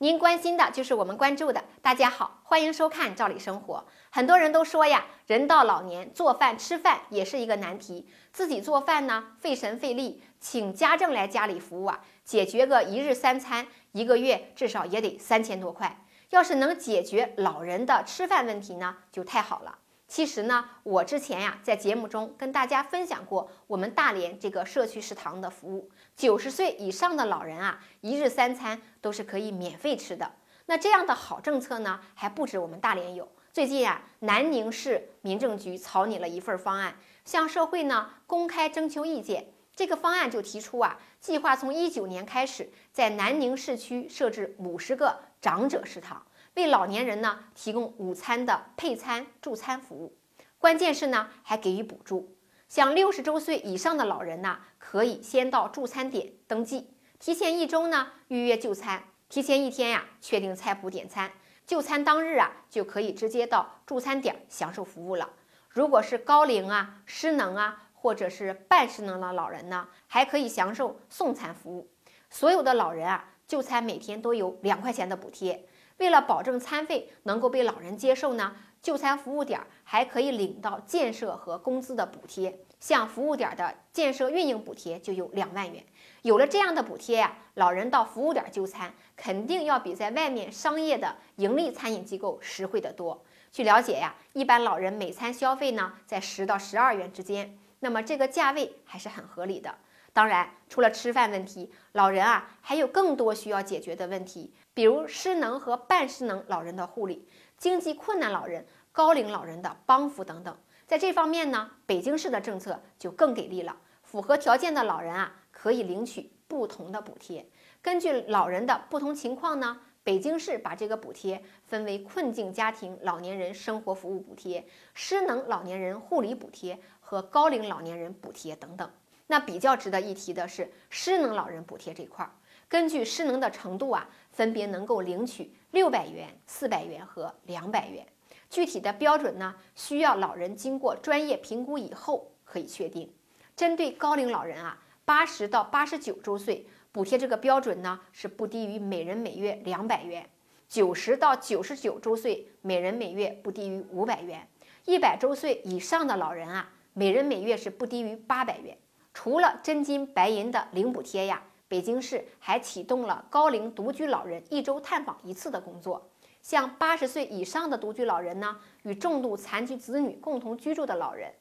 您关心的就是我们关注的。大家好，欢迎收看《赵理生活》。很多人都说呀，人到老年做饭吃饭也是一个难题。自己做饭呢，费神费力，请家政来家里服务啊，解决个一日三餐，一个月至少也得三千多块。要是能解决老人的吃饭问题呢，就太好了。其实呢，我之前呀在节目中跟大家分享过我们大连这个社区食堂的服务，九十岁以上的老人啊，一日三餐都是可以免费吃的。那这样的好政策呢，还不止我们大连有。最近啊，南宁市民政局草拟了一份方案，向社会呢公开征求意见。这个方案就提出啊，计划从一九年开始，在南宁市区设置五十个长者食堂。为老年人呢提供午餐的配餐助餐服务，关键是呢还给予补助。像六十周岁以上的老人呢，可以先到助餐点登记，提前一周呢预约就餐，提前一天呀确定菜谱点餐，就餐当日啊就可以直接到助餐点享受服务了。如果是高龄啊、失能啊或者是半失能的老人呢，还可以享受送餐服务。所有的老人啊就餐每天都有两块钱的补贴。为了保证餐费能够被老人接受呢，就餐服务点还可以领到建设和工资的补贴。像服务点的建设运营补贴就有两万元。有了这样的补贴呀，老人到服务点就餐肯定要比在外面商业的盈利餐饮机构实惠得多。据了解呀，一般老人每餐消费呢在十到十二元之间，那么这个价位还是很合理的。当然，除了吃饭问题，老人啊还有更多需要解决的问题，比如失能和半失能老人的护理、经济困难老人、高龄老人的帮扶等等。在这方面呢，北京市的政策就更给力了。符合条件的老人啊，可以领取不同的补贴。根据老人的不同情况呢，北京市把这个补贴分为困境家庭老年人生活服务补贴、失能老年人护理补贴和高龄老年人补贴等等。那比较值得一提的是失能老人补贴这块儿，根据失能的程度啊，分别能够领取六百元、四百元和两百元。具体的标准呢，需要老人经过专业评估以后可以确定。针对高龄老人啊，八十到八十九周岁补贴这个标准呢是不低于每人每月两百元；九十到九十九周岁每人每月不低于五百元；一百周岁以上的老人啊，每人每月是不低于八百元。除了真金白银的零补贴呀，北京市还启动了高龄独居老人一周探访一次的工作。像八十岁以上的独居老人呢，与重度残疾子女共同居住的老人，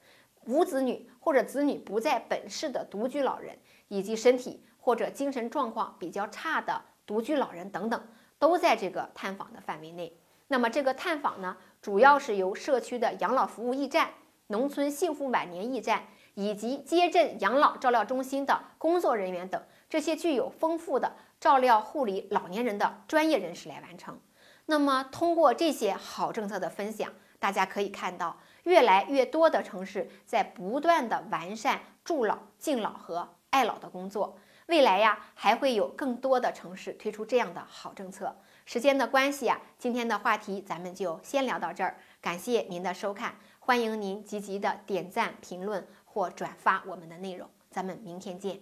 无子女或者子女不在本市的独居老人，以及身体或者精神状况比较差的独居老人等等，都在这个探访的范围内。那么这个探访呢，主要是由社区的养老服务驿站、农村幸福晚年驿站。以及街镇养老照料中心的工作人员等这些具有丰富的照料护理老年人的专业人士来完成。那么，通过这些好政策的分享，大家可以看到，越来越多的城市在不断的完善助老、敬老和爱老的工作。未来呀，还会有更多的城市推出这样的好政策。时间的关系啊，今天的话题咱们就先聊到这儿。感谢您的收看，欢迎您积极的点赞、评论。或转发我们的内容，咱们明天见。